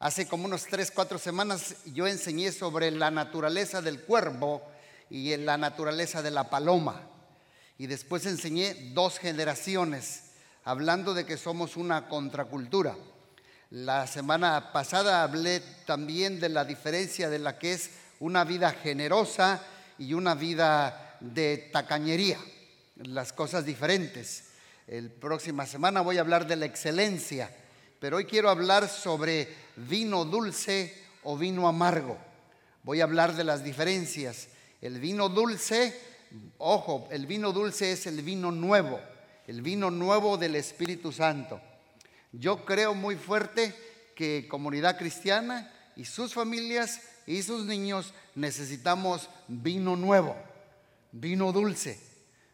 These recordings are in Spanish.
Hace como unos tres, cuatro semanas yo enseñé sobre la naturaleza del cuervo y la naturaleza de la paloma. Y después enseñé dos generaciones, hablando de que somos una contracultura. La semana pasada hablé también de la diferencia de la que es una vida generosa y una vida de tacañería, las cosas diferentes. El próxima semana voy a hablar de la excelencia pero hoy quiero hablar sobre vino dulce o vino amargo. Voy a hablar de las diferencias. El vino dulce, ojo, el vino dulce es el vino nuevo, el vino nuevo del Espíritu Santo. Yo creo muy fuerte que comunidad cristiana y sus familias y sus niños necesitamos vino nuevo, vino dulce,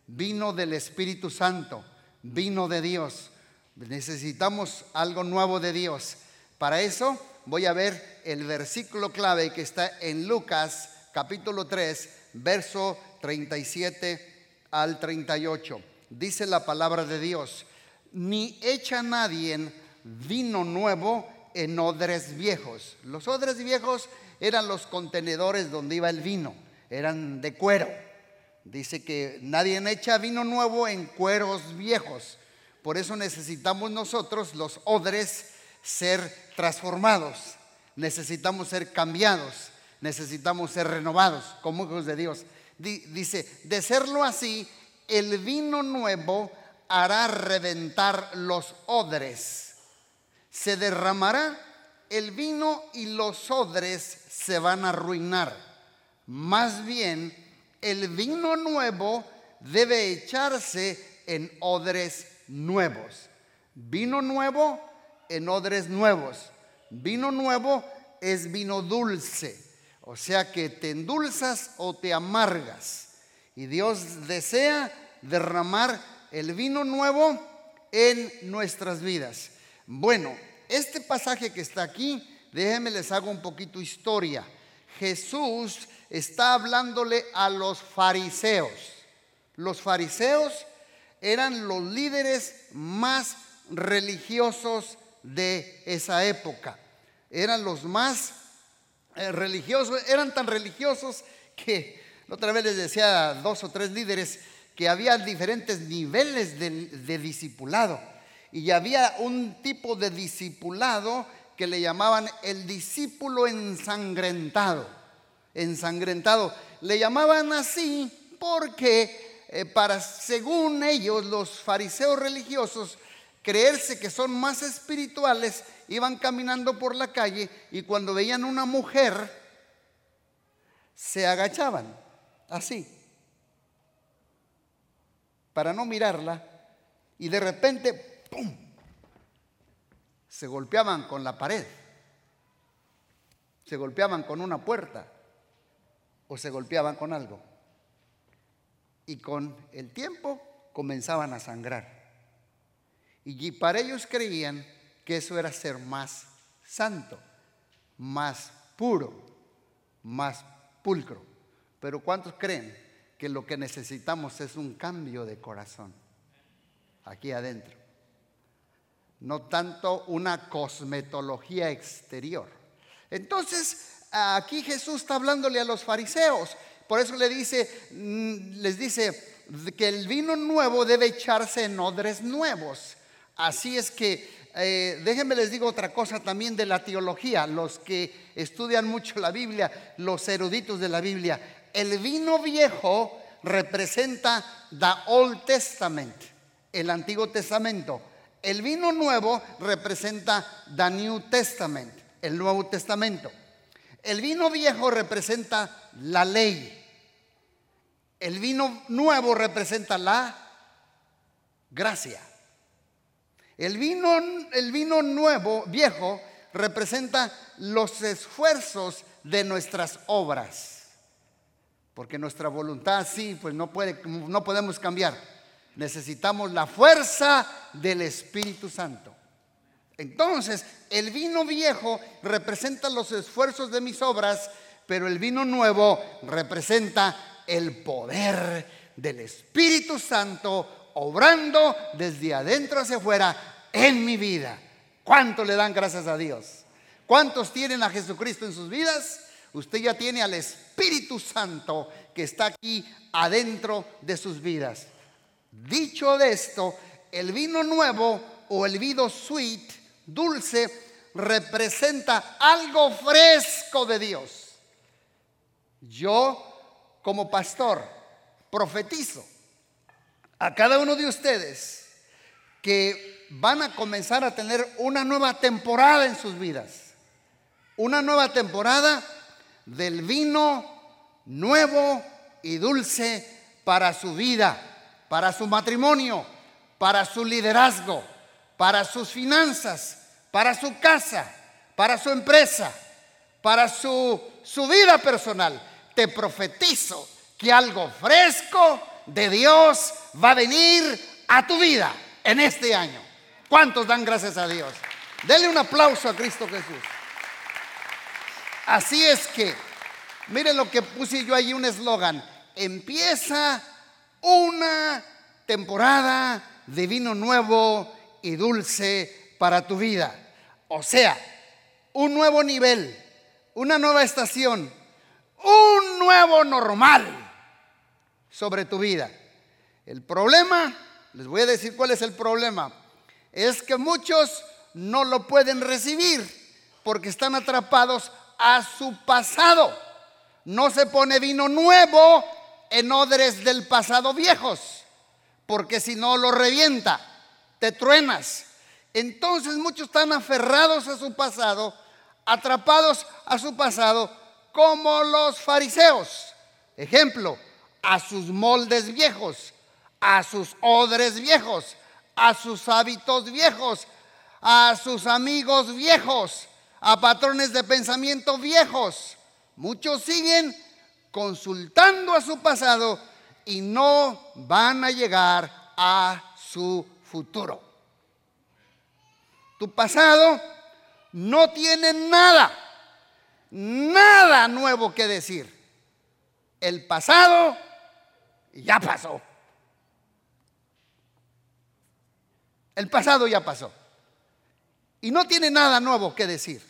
vino del Espíritu Santo, vino de Dios. Necesitamos algo nuevo de Dios. Para eso voy a ver el versículo clave que está en Lucas capítulo 3, verso 37 al 38. Dice la palabra de Dios, ni echa nadie vino nuevo en odres viejos. Los odres viejos eran los contenedores donde iba el vino, eran de cuero. Dice que nadie echa vino nuevo en cueros viejos por eso necesitamos nosotros, los odres, ser transformados. Necesitamos ser cambiados. Necesitamos ser renovados como hijos de Dios. Dice, de serlo así, el vino nuevo hará reventar los odres. Se derramará el vino y los odres se van a arruinar. Más bien, el vino nuevo debe echarse en odres nuevos. Vino nuevo en odres nuevos. Vino nuevo es vino dulce. O sea que te endulzas o te amargas. Y Dios desea derramar el vino nuevo en nuestras vidas. Bueno, este pasaje que está aquí, déjenme les hago un poquito historia. Jesús está hablándole a los fariseos. Los fariseos eran los líderes más religiosos de esa época. Eran los más eh, religiosos, eran tan religiosos que otra vez les decía a dos o tres líderes que había diferentes niveles de, de discipulado. Y había un tipo de discipulado que le llamaban el discípulo ensangrentado. Ensangrentado. Le llamaban así porque eh, para, según ellos, los fariseos religiosos, creerse que son más espirituales, iban caminando por la calle y cuando veían una mujer, se agachaban, así, para no mirarla, y de repente, ¡pum!, se golpeaban con la pared, se golpeaban con una puerta o se golpeaban con algo y con el tiempo comenzaban a sangrar. Y para ellos creían que eso era ser más santo, más puro, más pulcro. Pero ¿cuántos creen que lo que necesitamos es un cambio de corazón aquí adentro? No tanto una cosmetología exterior. Entonces, aquí Jesús está hablándole a los fariseos por eso le dice, mm, les dice que el vino nuevo debe echarse en odres nuevos. Así es que eh, déjenme les digo otra cosa también de la teología, los que estudian mucho la Biblia, los eruditos de la Biblia. El vino viejo representa the Old Testament, el Antiguo Testamento. El vino nuevo representa the New Testament, el Nuevo Testamento. El vino viejo representa la ley. El vino nuevo representa la gracia. El vino, el vino nuevo, viejo, representa los esfuerzos de nuestras obras. Porque nuestra voluntad sí, pues no, puede, no podemos cambiar. Necesitamos la fuerza del Espíritu Santo. Entonces, el vino viejo representa los esfuerzos de mis obras, pero el vino nuevo representa el poder del Espíritu Santo obrando desde adentro hacia afuera en mi vida. ¿Cuánto le dan gracias a Dios? ¿Cuántos tienen a Jesucristo en sus vidas? Usted ya tiene al Espíritu Santo que está aquí adentro de sus vidas. Dicho de esto, el vino nuevo o el vino sweet, dulce, representa algo fresco de Dios. Yo, como pastor, profetizo a cada uno de ustedes que van a comenzar a tener una nueva temporada en sus vidas. Una nueva temporada del vino nuevo y dulce para su vida, para su matrimonio, para su liderazgo, para sus finanzas, para su casa, para su empresa, para su, su vida personal. Te profetizo que algo fresco de Dios va a venir a tu vida en este año. ¿Cuántos dan gracias a Dios? Denle un aplauso a Cristo Jesús. Así es que, miren lo que puse yo ahí, un eslogan. Empieza una temporada de vino nuevo y dulce para tu vida. O sea, un nuevo nivel, una nueva estación, un nuevo normal sobre tu vida. El problema, les voy a decir cuál es el problema, es que muchos no lo pueden recibir porque están atrapados a su pasado. No se pone vino nuevo en odres del pasado viejos, porque si no lo revienta, te truenas. Entonces muchos están aferrados a su pasado, atrapados a su pasado, como los fariseos. Ejemplo, a sus moldes viejos, a sus odres viejos, a sus hábitos viejos, a sus amigos viejos, a patrones de pensamiento viejos. Muchos siguen consultando a su pasado y no van a llegar a su futuro. Tu pasado no tiene nada, nada nuevo que decir. El pasado ya pasó. El pasado ya pasó. Y no tiene nada nuevo que decir.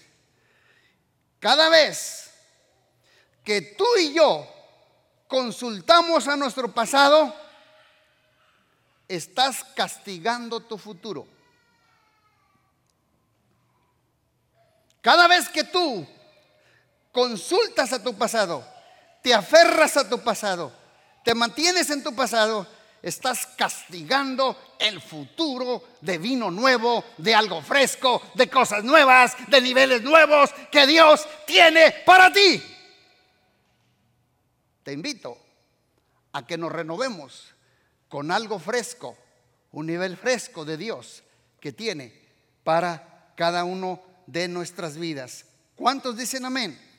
Cada vez que tú y yo consultamos a nuestro pasado, estás castigando tu futuro. Cada vez que tú consultas a tu pasado, te aferras a tu pasado, te mantienes en tu pasado, estás castigando el futuro de vino nuevo, de algo fresco, de cosas nuevas, de niveles nuevos que Dios tiene para ti. Te invito a que nos renovemos con algo fresco, un nivel fresco de Dios que tiene para cada uno de nuestras vidas. ¿Cuántos dicen amén?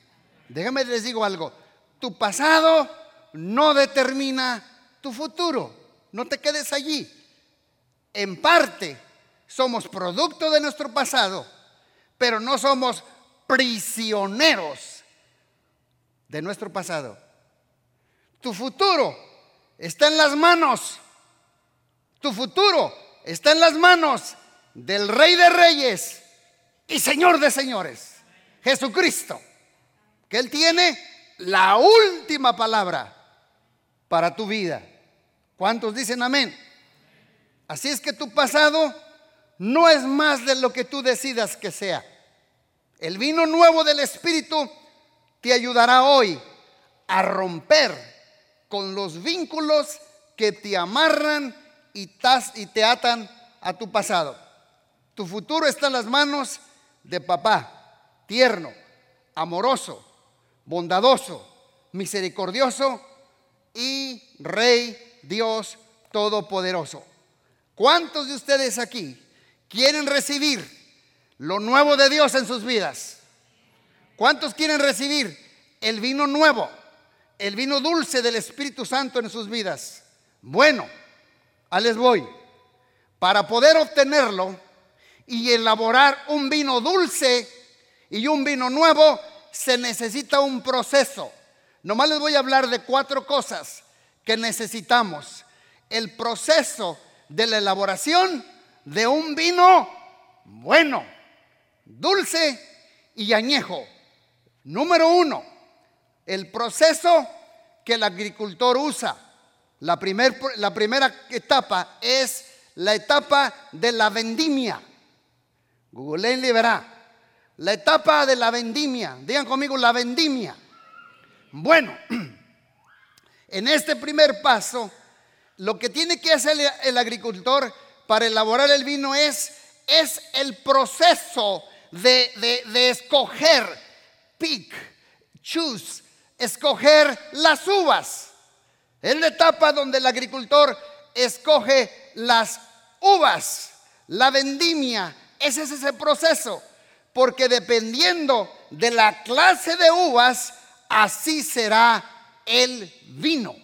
Déjame les digo algo. Tu pasado no determina tu futuro. No te quedes allí. En parte somos producto de nuestro pasado, pero no somos prisioneros de nuestro pasado. Tu futuro está en las manos. Tu futuro está en las manos del Rey de Reyes y Señor de Señores, Jesucristo, que Él tiene la última palabra para tu vida. ¿Cuántos dicen amén? Así es que tu pasado no es más de lo que tú decidas que sea. El vino nuevo del Espíritu te ayudará hoy a romper con los vínculos que te amarran y, te atan a tu pasado. Tu futuro está en las manos de papá, tierno, amoroso, bondadoso, misericordioso y rey Dios Todopoderoso. ¿Cuántos de ustedes aquí quieren recibir lo nuevo de Dios en sus vidas? ¿Cuántos quieren recibir el vino nuevo, el vino dulce del Espíritu Santo en sus vidas? Bueno, a les voy. Para poder obtenerlo y elaborar un vino dulce y un vino nuevo, se necesita un proceso. Nomás les voy a hablar de cuatro cosas que necesitamos. El proceso de la elaboración de un vino bueno, dulce y añejo. Número uno, el proceso que el agricultor usa. La, la primera etapa es la etapa de la vendimia. Google y verá. La etapa de la vendimia. Digan conmigo la vendimia. Bueno, en este primer paso, lo que tiene que hacer el agricultor para elaborar el vino es, es el proceso de, de escoger, pick, choose, escoger las uvas. Es la etapa donde el agricultor escoge las uvas, la vendimia. Ese es ese proceso. Porque dependiendo de la clase de uvas, así será el vino.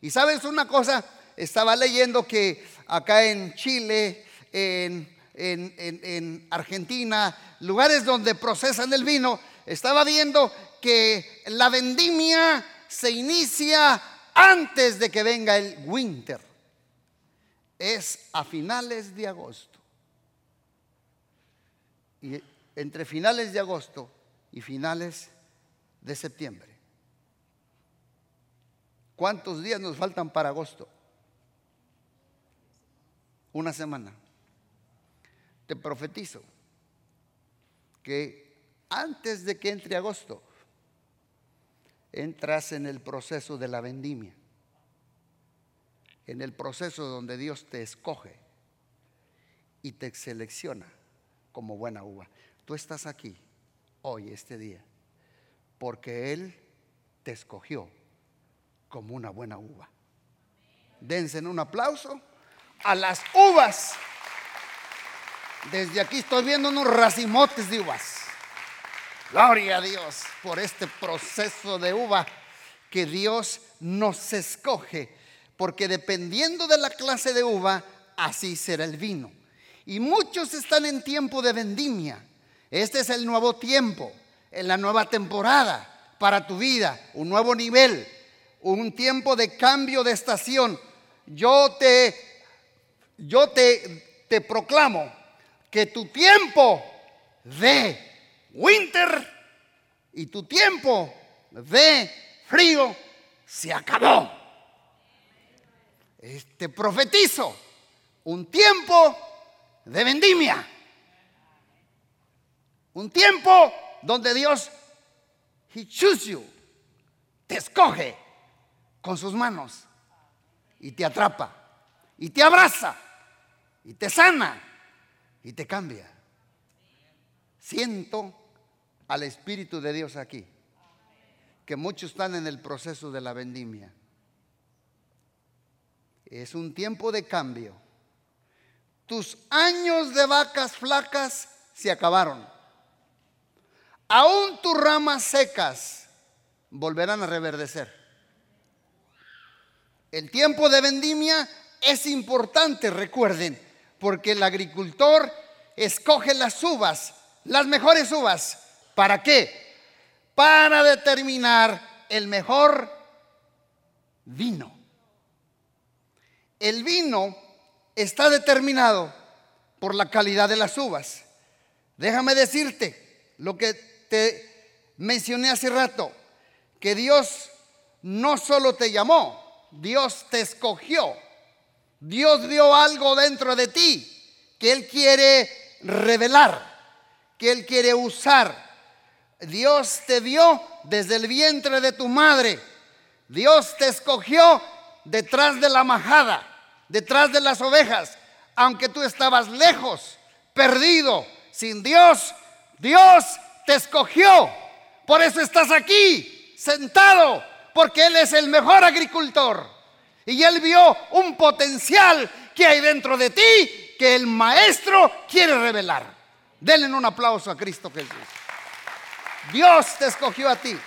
Y sabes una cosa, estaba leyendo que acá en Chile, en, en, Argentina, lugares donde procesan el vino, estaba viendo que la vendimia se inicia antes de que venga el winter. Es a finales de agosto. Y entre finales de agosto y finales de septiembre. ¿Cuántos días nos faltan para agosto? Una semana. Te profetizo que antes de que entre agosto, entras en el proceso de la vendimia, en el proceso donde Dios te escoge y te selecciona como buena uva. Tú estás aquí hoy, este día, porque Él te escogió como una buena uva. Dense un aplauso a las uvas. Desde aquí estoy viendo unos racimotes de uvas. Gloria a Dios por este proceso de uva que Dios nos escoge, porque dependiendo de la clase de uva, así será el vino. Y muchos están en tiempo de vendimia. Este es el nuevo tiempo, en la nueva temporada para tu vida, un nuevo nivel, un tiempo de cambio de estación. Yo te, yo te, te proclamo que tu tiempo de winter y tu tiempo de frío se acabó. Este profetizo un tiempo de vendimia. Un tiempo donde Dios he choose you, te escoge con sus manos y te atrapa y te abraza y te sana y te cambia. Siento al Espíritu de Dios aquí, que muchos están en el proceso de la vendimia. Es un tiempo de cambio. Tus años de vacas flacas se acabaron. Aún tus ramas secas volverán a reverdecer. El tiempo de vendimia es importante, recuerden, porque el agricultor escoge las uvas, las mejores uvas, ¿Para qué? Para determinar el mejor vino. El vino está determinado por la calidad de las uvas. Déjame decirte lo que te mencioné hace rato, que Dios no solo te llamó, Dios te escogió. Dios vio algo dentro de ti que Él quiere revelar, que Él quiere usar. Dios te vio desde el vientre de tu madre. Dios te escogió detrás de la majada, detrás de las ovejas, aunque tú estabas lejos, perdido, sin Dios. Dios te escogió. Por eso estás aquí, sentado, porque Él es el mejor agricultor. Y Él vio un potencial que hay dentro de ti que el maestro quiere revelar. Denle un aplauso a Cristo Jesús. Dios te escogió a ti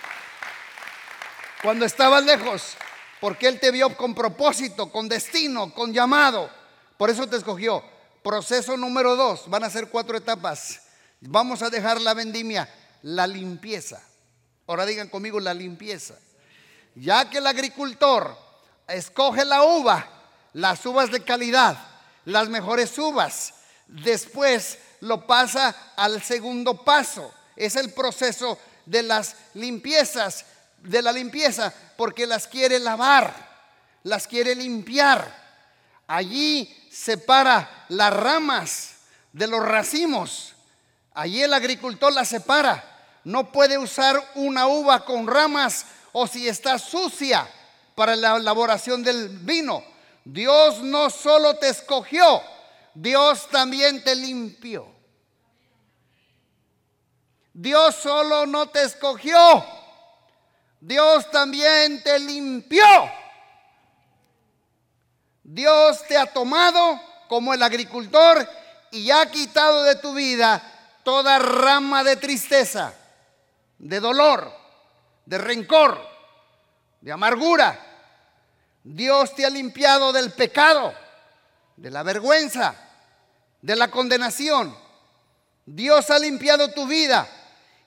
cuando estabas lejos, porque Él te vio con propósito, con destino, con llamado. Por eso te escogió. Proceso número dos, van a ser cuatro etapas. Vamos a dejar la vendimia, la limpieza. Ahora digan conmigo la limpieza. Ya que el agricultor escoge la uva, las uvas de calidad, las mejores uvas, después lo pasa al segundo paso Es el proceso de las limpiezas, de la limpieza, porque las quiere lavar, las quiere limpiar. Allí separa las ramas de los racimos. Allí el agricultor las separa. No puede usar una uva con ramas o si está sucia para la elaboración del vino. Dios no solo te escogió, Dios también te limpió. Dios solo no te escogió, Dios también te limpió. Dios te ha tomado como el agricultor y ha quitado de tu vida toda rama de tristeza, de dolor, de rencor, de amargura. Dios te ha limpiado del pecado, de la vergüenza, de la condenación. Dios ha limpiado tu vida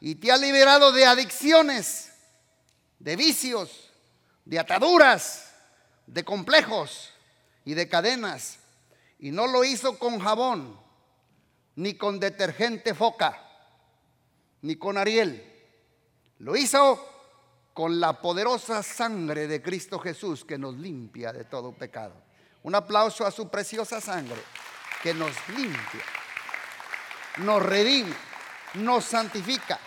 y te ha liberado de adicciones, de vicios, de ataduras, de complejos y de cadenas. Y no lo hizo con jabón, ni con detergente foca, ni con Ariel. Lo hizo con la poderosa sangre de Cristo Jesús que nos limpia de todo pecado. Un aplauso a su preciosa sangre que nos limpia, nos redime, nos santifica.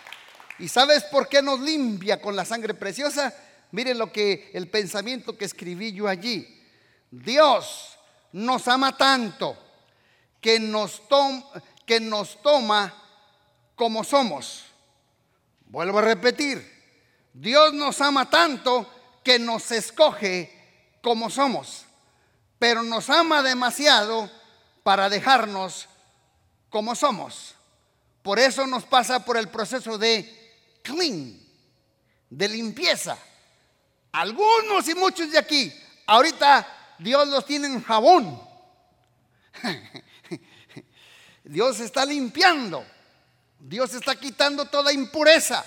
¿Y sabes por qué nos limpia con la sangre preciosa? Miren lo que el pensamiento que escribí yo allí. Dios nos ama tanto que nos, que nos toma como somos. Vuelvo a repetir, Dios nos ama tanto que nos escoge como somos, pero nos ama demasiado para dejarnos como somos. Por eso nos pasa por el proceso de clean, de limpieza. Algunos y muchos de aquí, ahorita Dios los tiene en jabón. Dios está limpiando. Dios está quitando toda impureza.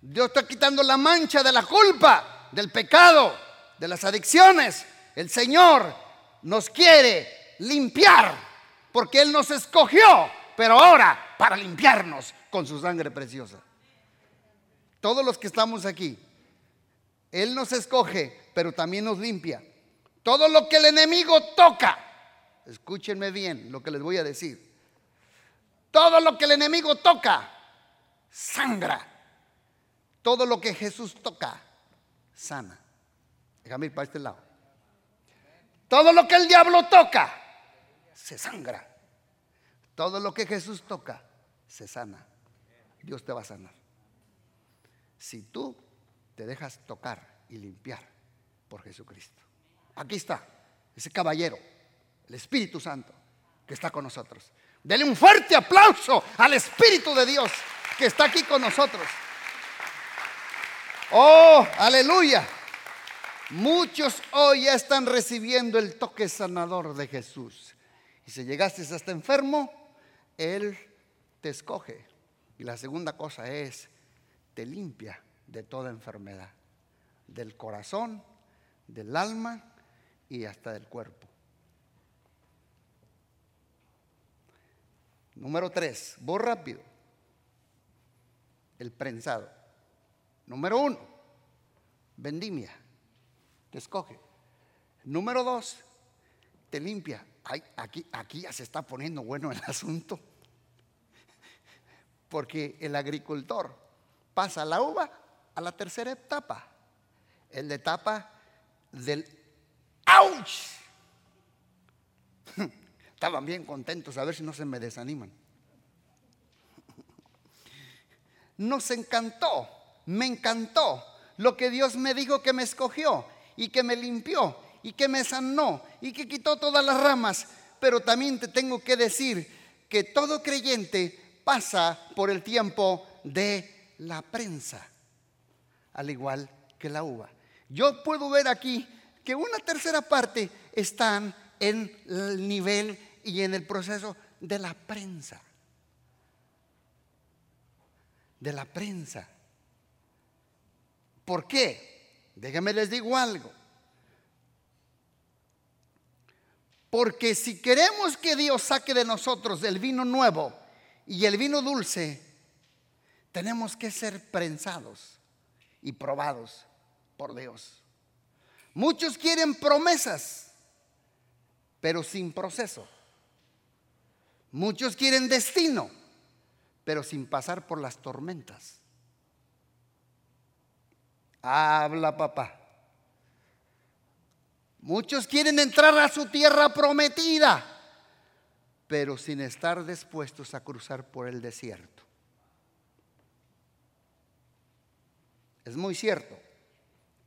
Dios está quitando la mancha de la culpa, del pecado, de las adicciones. El Señor nos quiere limpiar porque Él nos escogió, pero ahora para limpiarnos con su sangre preciosa. Todos los que estamos aquí, Él nos escoge, pero también nos limpia. Todo lo que el enemigo toca, escúchenme bien lo que les voy a decir. Todo lo que el enemigo toca, sangra. Todo lo que Jesús toca, sana. Déjame ir para este lado. Todo lo que el diablo toca, se sangra. Todo lo que Jesús toca, se sana. Dios te va a sanar. Si tú te dejas tocar y limpiar por Jesucristo. Aquí está, ese caballero, el Espíritu Santo, que está con nosotros. Dele un fuerte aplauso al Espíritu de Dios que está aquí con nosotros. Oh, aleluya. Muchos hoy ya están recibiendo el toque sanador de Jesús. Y si llegaste hasta enfermo, Él te escoge. Y la segunda cosa es, te limpia de toda enfermedad, del corazón, del alma y hasta del cuerpo. Número tres, voy rápido. El prensado. Número uno, vendimia. Te escoge. Número dos, te limpia. aquí, aquí ya se está poniendo bueno el asunto. Porque el agricultor pasa la uva a la tercera etapa. El etapa del ¡Auch! Estaban bien contentos a ver si no se me desaniman. Nos encantó, me encantó lo que Dios me dijo que me escogió y que me limpió y que me sanó y que quitó todas las ramas. Pero también te tengo que decir que todo creyente pasa por el tiempo de la prensa, al igual que la uva. Yo puedo ver aquí que una tercera parte están en el nivel y en el proceso de la prensa. De la prensa. ¿Por qué? Déjenme les digo algo. Porque si queremos que Dios saque de nosotros el vino nuevo y el vino dulce, tenemos que ser prensados y probados por Dios. Muchos quieren promesas, pero sin proceso. Muchos quieren destino, pero sin pasar por las tormentas. Habla papá. Muchos quieren entrar a su tierra prometida, pero sin estar dispuestos a cruzar por el desierto. Es muy cierto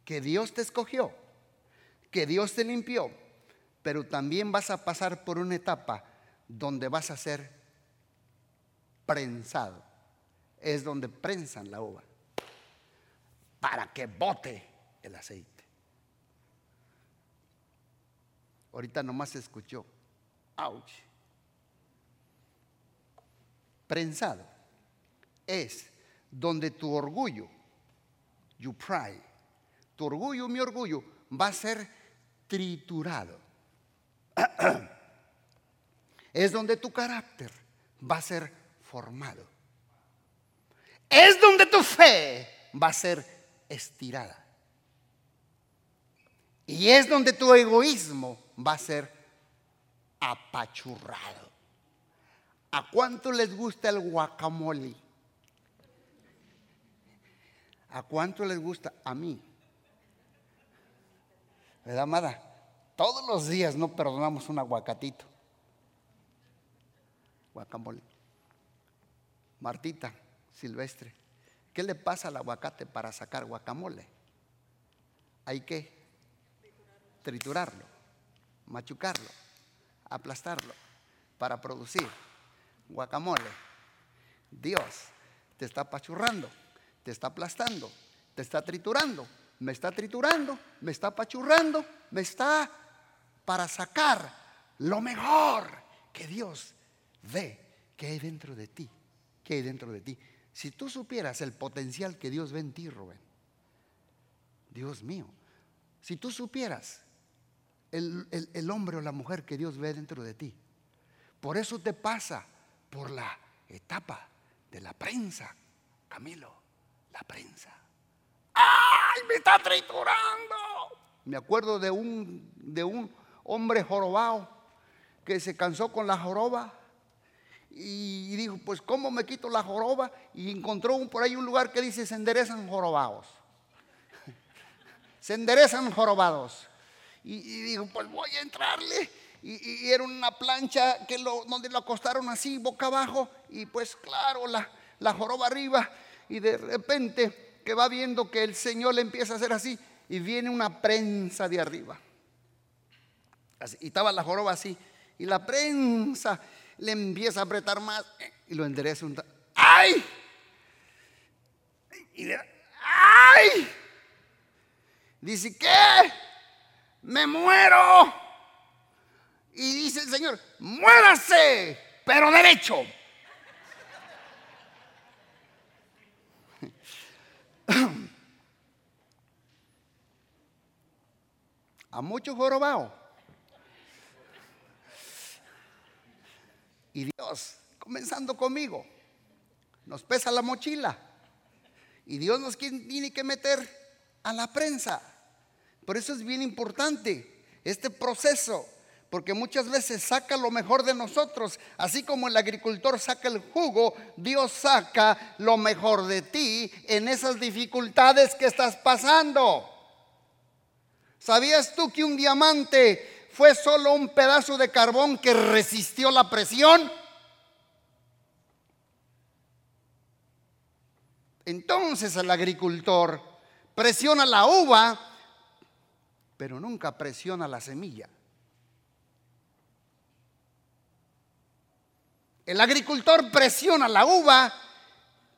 que Dios te escogió, que Dios te limpió, pero también vas a pasar por una etapa donde vas a ser prensado. Es donde prensan la uva para que bote el aceite. Ahorita nomás se escuchó. Ouch. Prensado es donde tu orgullo, you pride, tu orgullo, mi orgullo, va a ser triturado. es donde tu carácter va a ser formado. Es donde tu fe va a ser estirada. Y es donde tu egoísmo va a ser apachurrado. ¿A cuánto les gusta el guacamole? ¿A cuánto les gusta? A mí. ¿Verdad, amada? Todos los días no perdonamos un aguacatito. Guacamole. Martita, Silvestre, ¿qué le pasa al aguacate para sacar guacamole? Hay que triturarlo machucarlo, aplastarlo para producir guacamole. Dios te está apachurrando, te está aplastando, te está triturando, me está triturando, me está apachurrando, me está para sacar lo mejor que Dios ve que hay dentro de ti, que hay dentro de ti. Si tú supieras el potencial que Dios ve en ti, Rubén, Dios mío, si tú supieras el, hombre o la mujer que Dios ve dentro de ti. Por eso te pasa por la etapa de la prensa, Camilo, la prensa. ¡Ay, me está triturando! Me acuerdo de un, de un hombre jorobado que se cansó con la joroba y dijo, pues ¿cómo me quito la joroba? Y encontró por ahí un lugar que dice, se enderezan jorobados. se enderezan jorobados. Y, dijo, pues voy a entrarle. Y, era una plancha que donde lo acostaron así, boca abajo. Y pues claro, la, la joroba arriba. Y de repente que va viendo que el Señor le empieza a hacer así. Y viene una prensa de arriba. y estaba la joroba así. Y la prensa le empieza a apretar más. Y lo endereza un... ¡Ay! Y le, ¡Ay! Dice, ¿qué? me muero. Y dice el Señor, muérase, pero derecho. A muchos jorobados. Y Dios, comenzando conmigo, nos pesa la mochila. Y Dios nos tiene que meter a la prensa. Por eso es bien importante este proceso, porque muchas veces saca lo mejor de nosotros, así como el agricultor saca el jugo, Dios saca lo mejor de ti en esas dificultades que estás pasando. ¿Sabías tú que un diamante fue solo un pedazo de carbón que resistió la presión? Entonces el agricultor presiona la uva pero nunca presiona la semilla. El agricultor presiona la uva,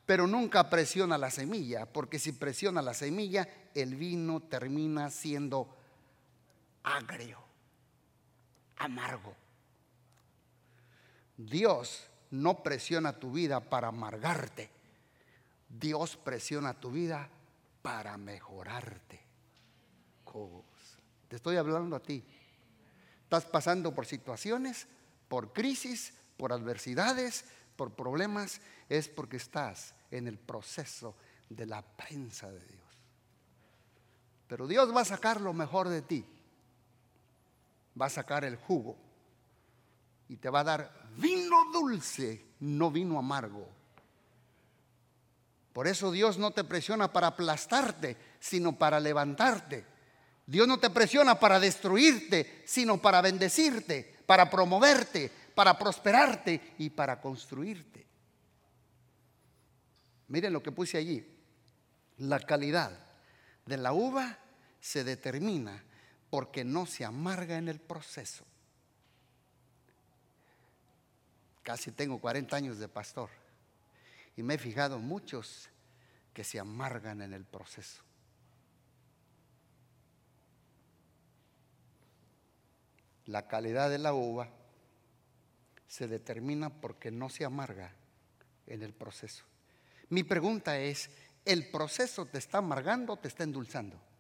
pero nunca presiona la semilla, porque si presiona la semilla, el vino termina siendo agrio, amargo. Dios no presiona tu vida para amargarte. Dios presiona tu vida para mejorarte. Te estoy hablando a ti. Estás pasando por situaciones, por crisis, por adversidades, por problemas. Es porque estás en el proceso de la prensa de Dios. Pero Dios va a sacar lo mejor de ti. Va a sacar el jugo y te va a dar vino dulce, no vino amargo. Por eso Dios no te presiona para aplastarte, sino para levantarte. Dios no te presiona para destruirte, sino para bendecirte, para promoverte, para prosperarte y para construirte. Miren lo que puse allí. La calidad de la uva se determina porque no se amarga en el proceso. Casi tengo 40 años de pastor y me he fijado muchos que se amargan en el proceso. La calidad de la uva se determina porque no se amarga en el proceso. Mi pregunta es, ¿el proceso te está amargando o te está endulzando?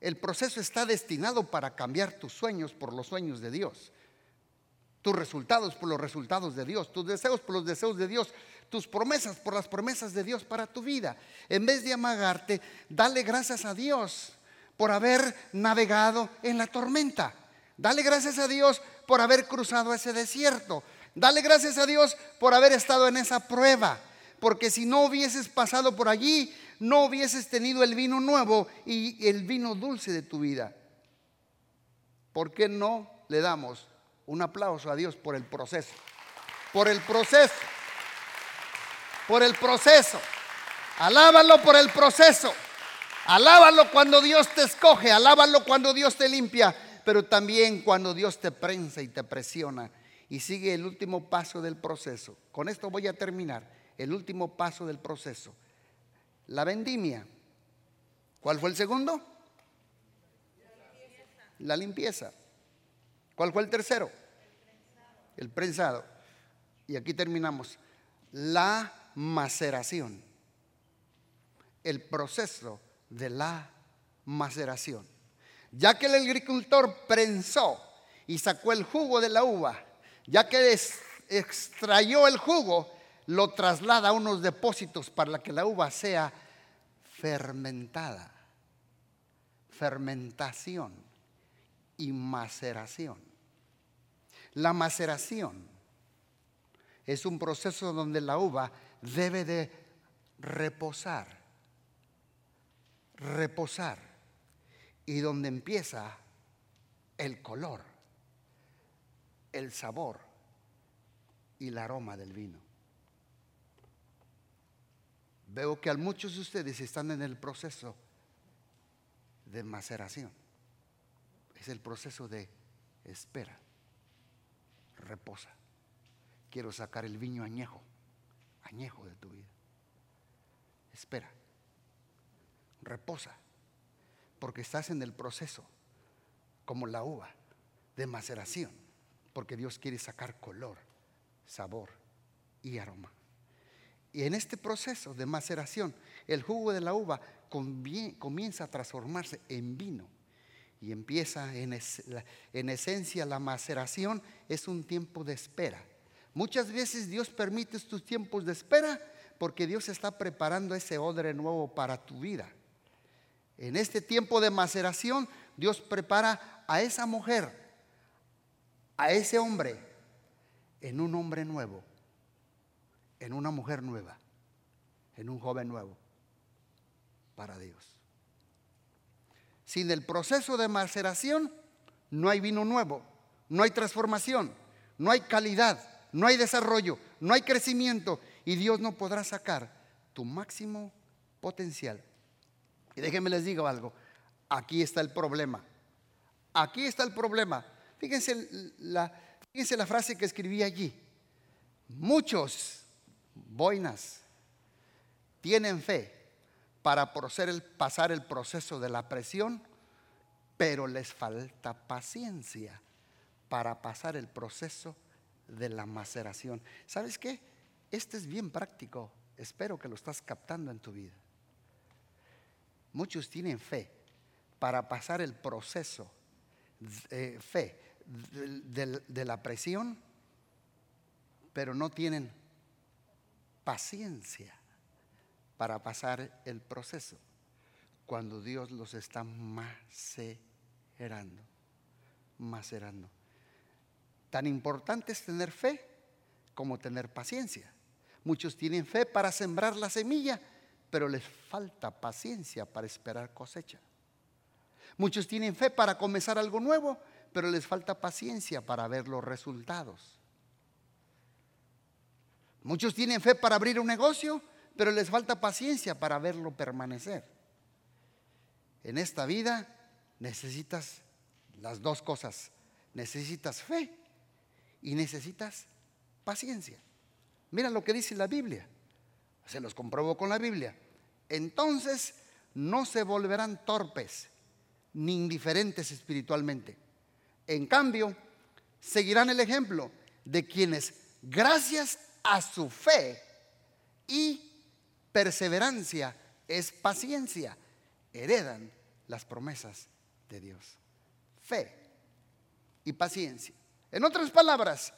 El proceso está destinado para cambiar tus sueños por los sueños de Dios, tus resultados por los resultados de Dios, tus deseos por los deseos de Dios, tus promesas por las promesas de Dios para tu vida. En vez de amagarte, dale gracias a Dios por haber navegado en la tormenta. Dale gracias a Dios por haber cruzado ese desierto. Dale gracias a Dios por haber estado en esa prueba. Porque si no hubieses pasado por allí, no hubieses tenido el vino nuevo y el vino dulce de tu vida. ¿Por qué no le damos un aplauso a Dios por el proceso? Por el proceso. Por el proceso. Alábalo por el proceso. Alábalo cuando Dios te escoge. Alábalo cuando Dios te limpia pero también cuando Dios te prensa y te presiona y sigue el último paso del proceso. Con esto voy a terminar. El último paso del proceso. La vendimia. ¿Cuál fue el segundo? La limpieza. ¿Cuál fue el tercero? El prensado. Y aquí terminamos. La maceración. El proceso de la maceración. Ya que el agricultor prensó y sacó el jugo de la uva, ya que extrayó el jugo, lo traslada a unos depósitos para que la uva sea fermentada. Fermentación y maceración. La maceración es un proceso donde la uva debe de reposar. Reposar y donde empieza el color, el sabor y el aroma del vino. Veo que a muchos de ustedes están en el proceso de maceración. Es el proceso de espera, reposa. Quiero sacar el viño añejo, añejo de tu vida. Espera, reposa porque estás en el proceso, como la uva, de maceración, porque Dios quiere sacar color, sabor y aroma. Y en este proceso de maceración, el jugo de la uva comienza a transformarse en vino y empieza en, en esencia la maceración es un tiempo de espera. Muchas veces Dios permite estos tiempos de espera porque Dios está preparando ese odre nuevo para tu vida. En este tiempo de maceración, Dios prepara a esa mujer, a ese hombre, en un hombre nuevo, en una mujer nueva, en un joven nuevo, para Dios. Sin el proceso de maceración, no hay vino nuevo, no hay transformación, no hay calidad, no hay desarrollo, no hay crecimiento y Dios no podrá sacar tu máximo potencial y déjenme les digo algo, aquí está el problema. Aquí está el problema. Fíjense la, fíjense la frase que escribí allí. Muchos boinas tienen fe para pasar el proceso de la presión, pero les falta paciencia para pasar el proceso de la maceración. ¿Sabes qué? Este es bien práctico. Espero que lo estás captando en tu vida. Muchos tienen fe para pasar el proceso, de fe de, la presión, pero no tienen paciencia para pasar el proceso cuando Dios los está macerando, macerando. Tan importante es tener fe como tener paciencia. Muchos tienen fe para sembrar la semilla, pero les falta paciencia para esperar cosecha. Muchos tienen fe para comenzar algo nuevo, pero les falta paciencia para ver los resultados. Muchos tienen fe para abrir un negocio, pero les falta paciencia para verlo permanecer. En esta vida necesitas las dos cosas. Necesitas fe y necesitas paciencia. Mira lo que dice la Biblia. Se los comprobo con la Biblia. Entonces no se volverán torpes ni indiferentes espiritualmente. En cambio, seguirán el ejemplo de quienes, gracias a su fe y perseverancia, es paciencia, heredan las promesas de Dios. Fe y paciencia. En otras palabras,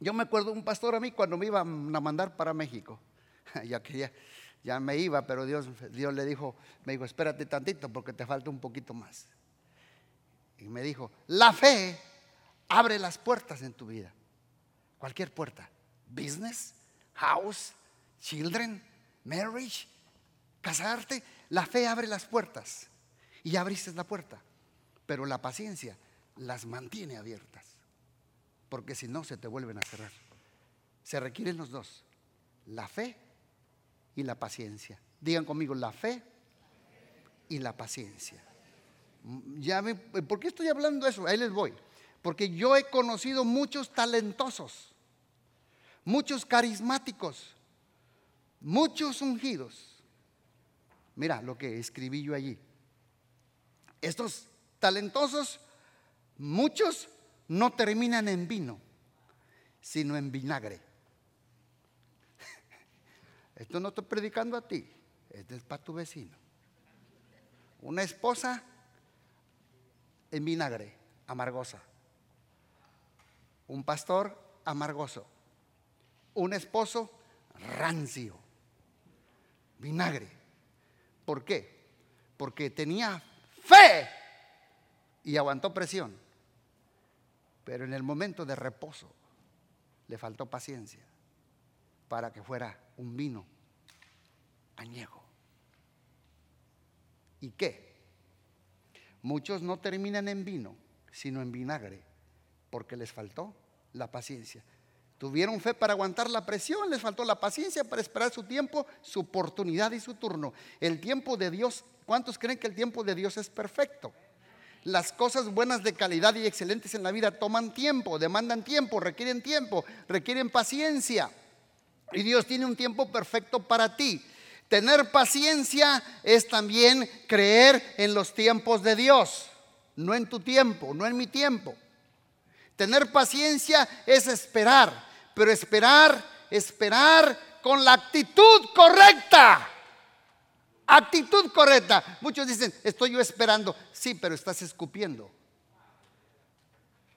yo me acuerdo un pastor a mí cuando me iban a mandar para México. Ya quería, ya me iba, pero Dios, Dios le dijo, me dijo, espérate tantito porque te falta un poquito más. Y me dijo, la fe abre las puertas en tu vida. Cualquier puerta. Business, house, children, marriage, casarte. La fe abre las puertas y abriste la puerta, pero la paciencia las mantiene abiertas, porque si no se te vuelven a cerrar. Se requieren los dos, la fe y la paciencia. Digan conmigo, la fe y la paciencia. Ya ¿Por qué estoy hablando eso? Ahí les voy. Porque yo he conocido muchos talentosos, muchos carismáticos, muchos ungidos, Mira lo que escribí yo allí. Estos talentosos, muchos no terminan en vino, sino en vinagre. Esto no estoy predicando a ti, esto es para tu vecino. Una esposa en vinagre, amargosa. Un pastor amargoso. Un esposo rancio, vinagre. ¿Por qué? Porque tenía fe y aguantó presión. Pero en el momento de reposo le faltó paciencia para que fuera un vino añejo. ¿Y qué? Muchos no terminan en vino, sino en vinagre, porque les faltó la paciencia. Tuvieron fe para aguantar la presión, les faltó la paciencia para esperar su tiempo, su oportunidad y su turno. El tiempo de Dios, ¿cuántos creen que el tiempo de Dios es perfecto? Las cosas buenas de calidad y excelentes en la vida toman tiempo, demandan tiempo, requieren tiempo, requieren paciencia. Y Dios tiene un tiempo perfecto para ti. Tener paciencia es también creer en los tiempos de Dios, no en tu tiempo, no en mi tiempo. Tener paciencia es esperar pero esperar, esperar con la actitud correcta. Actitud correcta. Muchos dicen, estoy yo esperando. Sí, pero estás escupiendo.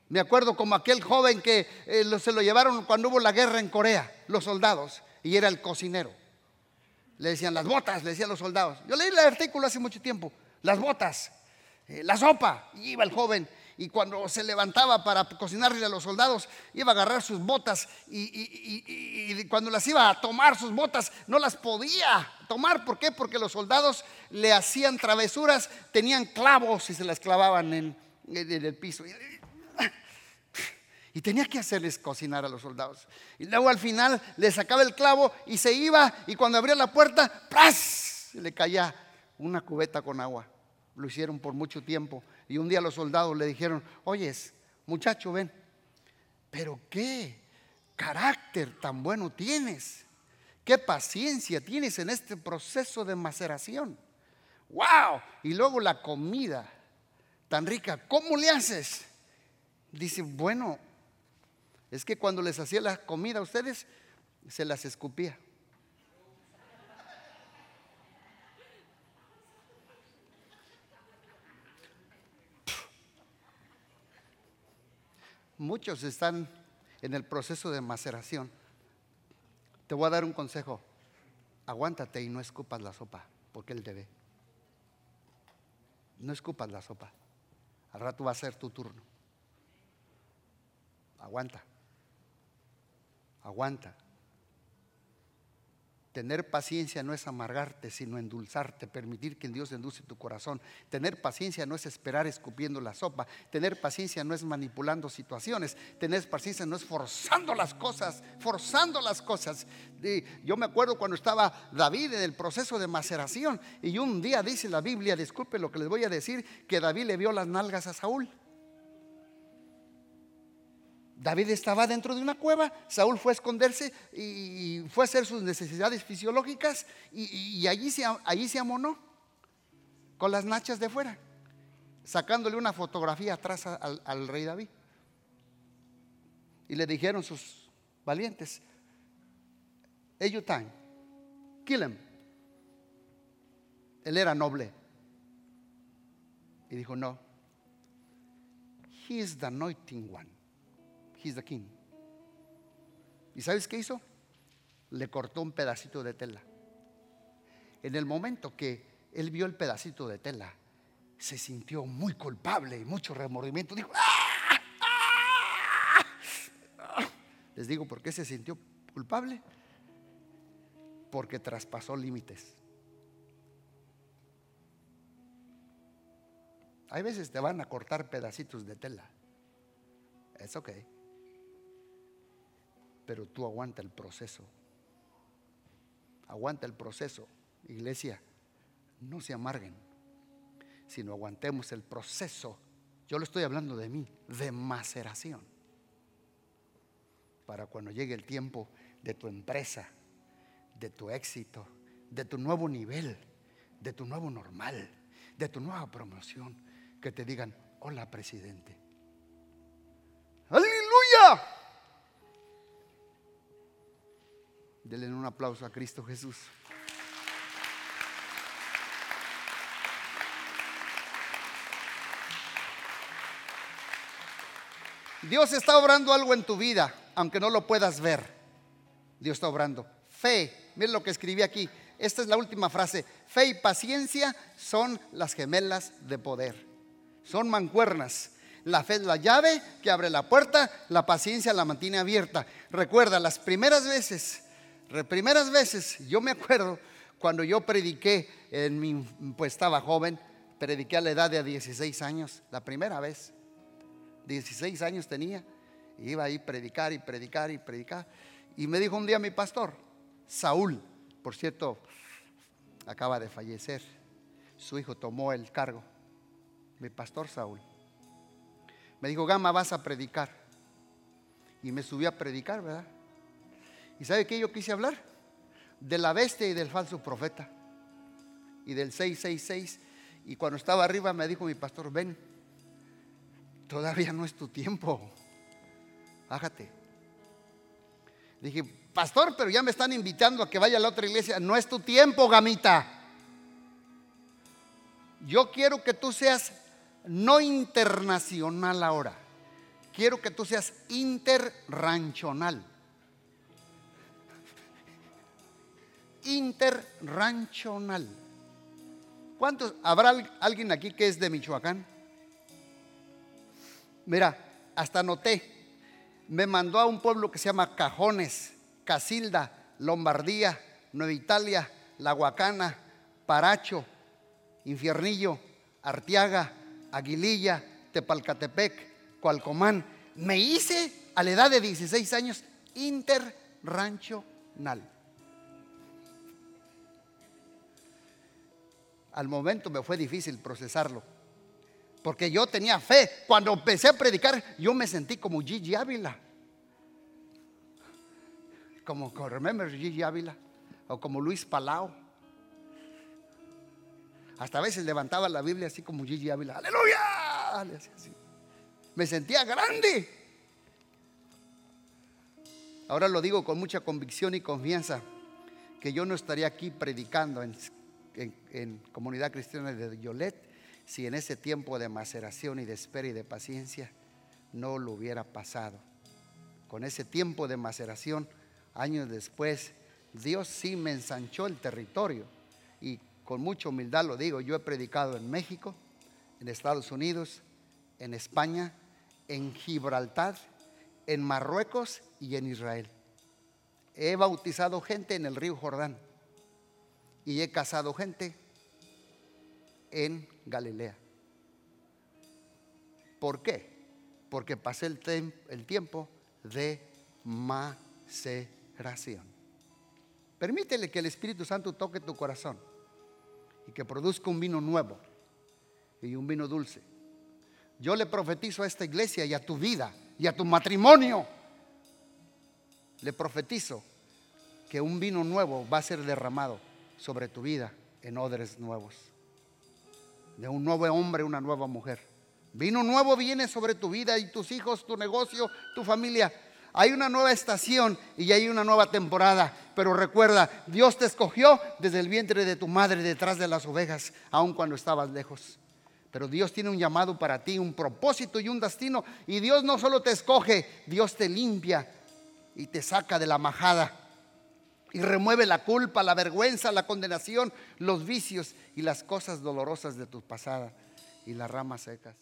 Me acuerdo como aquel joven que eh, se lo llevaron cuando hubo la guerra en Corea, los soldados, y era el cocinero. Le decían las botas, le decían los soldados. Yo leí el artículo hace mucho tiempo, las botas, eh, la sopa. Y iba el joven y cuando se levantaba para cocinarle a los soldados, iba a agarrar sus botas y, cuando las iba a tomar sus botas, no las podía tomar. ¿Por qué? Porque los soldados le hacían travesuras, tenían clavos y se las clavaban en, el piso. Y tenía que hacerles cocinar a los soldados. Y luego al final le sacaba el clavo y se iba y cuando abría la puerta, ¡pras! Le caía una cubeta con agua. Lo hicieron por mucho tiempo y un día los soldados le dijeron, oyes, muchacho, ven, pero qué carácter tan bueno tienes, qué paciencia tienes en este proceso de maceración. ¡Wow! Y luego la comida tan rica, ¿cómo le haces? Dice, bueno, es que cuando les hacía la comida a ustedes, se las escupía. Muchos están en el proceso de maceración. Te voy a dar un consejo. Aguántate y no escupas la sopa, porque Él te ve. No escupas la sopa. Al rato va a ser tu turno. Aguanta. Aguanta. Tener paciencia no es amargarte, sino endulzarte, permitir que Dios endulce tu corazón. Tener paciencia no es esperar escupiendo la sopa. Tener paciencia no es manipulando situaciones. Tener paciencia no es forzando las cosas, forzando las cosas. Yo me acuerdo cuando estaba David en el proceso de maceración y un día dice la Biblia, disculpe lo que les voy a decir, que David le vio las nalgas a Saúl. David estaba dentro de una cueva, Saúl fue a esconderse y fue a hacer sus necesidades fisiológicas y, allí, se, amonó con las nachas de fuera, sacándole una fotografía atrás al, rey David. Y le dijeron sus valientes, Eyutan, kill him. Él era noble. Y dijo, no, he is the anointing one. He's the king. ¿Y sabes qué hizo? Le cortó un pedacito de tela. En el momento que él vio el pedacito de tela, se sintió muy culpable y mucho remordimiento. Dijo, ¡Ah! ¡Ah! les digo, ¿por qué se sintió culpable? Porque traspasó límites. Hay veces te van a cortar pedacitos de tela. Es ok pero tú aguanta el proceso. Aguanta el proceso. Iglesia, no se amarguen, sino aguantemos el proceso. Yo lo estoy hablando de mí, de maceración. Para cuando llegue el tiempo de tu empresa, de tu éxito, de tu nuevo nivel, de tu nuevo normal, de tu nueva promoción, que te digan, hola presidente. Denle un aplauso a Cristo Jesús. Dios está obrando algo en tu vida, aunque no lo puedas ver. Dios está obrando. Fe, miren lo que escribí aquí. Esta es la última frase. Fe y paciencia son las gemelas de poder. Son mancuernas. La fe es la llave que abre la puerta, la paciencia la mantiene abierta. Recuerda, las primeras veces primeras veces, yo me acuerdo cuando yo prediqué, en mi, pues estaba joven, prediqué a la edad de 16 años, la primera vez. 16 años tenía, iba ahí a predicar y predicar y predicar. Y me dijo un día mi pastor, Saúl, por cierto, acaba de fallecer, su hijo tomó el cargo, mi pastor Saúl. Me dijo, Gama, vas a predicar. Y me subí a predicar, ¿verdad? ¿Y sabe qué yo quise hablar? De la bestia y del falso profeta. Y del 666. Y cuando estaba arriba me dijo mi pastor, ven, todavía no es tu tiempo. Bájate. Dije, pastor, pero ya me están invitando a que vaya a la otra iglesia. No es tu tiempo, gamita. Yo quiero que tú seas no internacional ahora. Quiero que tú seas interranchonal. Interranchonal. ¿Cuántos? ¿Habrá alguien aquí que es de Michoacán? Mira, hasta noté. Me mandó a un pueblo que se llama Cajones, Casilda, Lombardía, Nueva Italia, La Huacana, Paracho, Infiernillo, Artiaga, Aguililla, Tepalcatepec, Cualcomán. Me hice a la edad de 16 años interranchonal. Al momento me fue difícil procesarlo. Porque yo tenía fe. Cuando empecé a predicar, yo me sentí como Gigi Ávila. Como, remember Gigi Ávila. O como Luis Palau. Hasta a veces levantaba la Biblia así como Gigi Ávila. Aleluya. Me sentía grande. Ahora lo digo con mucha convicción y confianza. Que yo no estaría aquí predicando en en, comunidad cristiana de Yolet si en ese tiempo de maceración y de espera y de paciencia no lo hubiera pasado. Con ese tiempo de maceración, años después, Dios sí me ensanchó el territorio. Y con mucha humildad lo digo, yo he predicado en México, en Estados Unidos, en España, en Gibraltar, en Marruecos y en Israel. He bautizado gente en el río Jordán y he casado gente en Galilea. ¿Por qué? Porque pasé el, tiempo de maceración. Permítele que el Espíritu Santo toque tu corazón y que produzca un vino nuevo y un vino dulce. Yo le profetizo a esta iglesia y a tu vida y a tu matrimonio. Le profetizo que un vino nuevo va a ser derramado sobre tu vida en odres nuevos. De un nuevo hombre, una nueva mujer. Vino nuevo viene sobre tu vida y tus hijos, tu negocio, tu familia. Hay una nueva estación y hay una nueva temporada. Pero recuerda, Dios te escogió desde el vientre de tu madre, detrás de las ovejas, aun cuando estabas lejos. Pero Dios tiene un llamado para ti, un propósito y un destino. Y Dios no solo te escoge, Dios te limpia y te saca de la majada. Y remueve la culpa, la vergüenza, la condenación, los vicios y las cosas dolorosas de tu pasada y las ramas secas.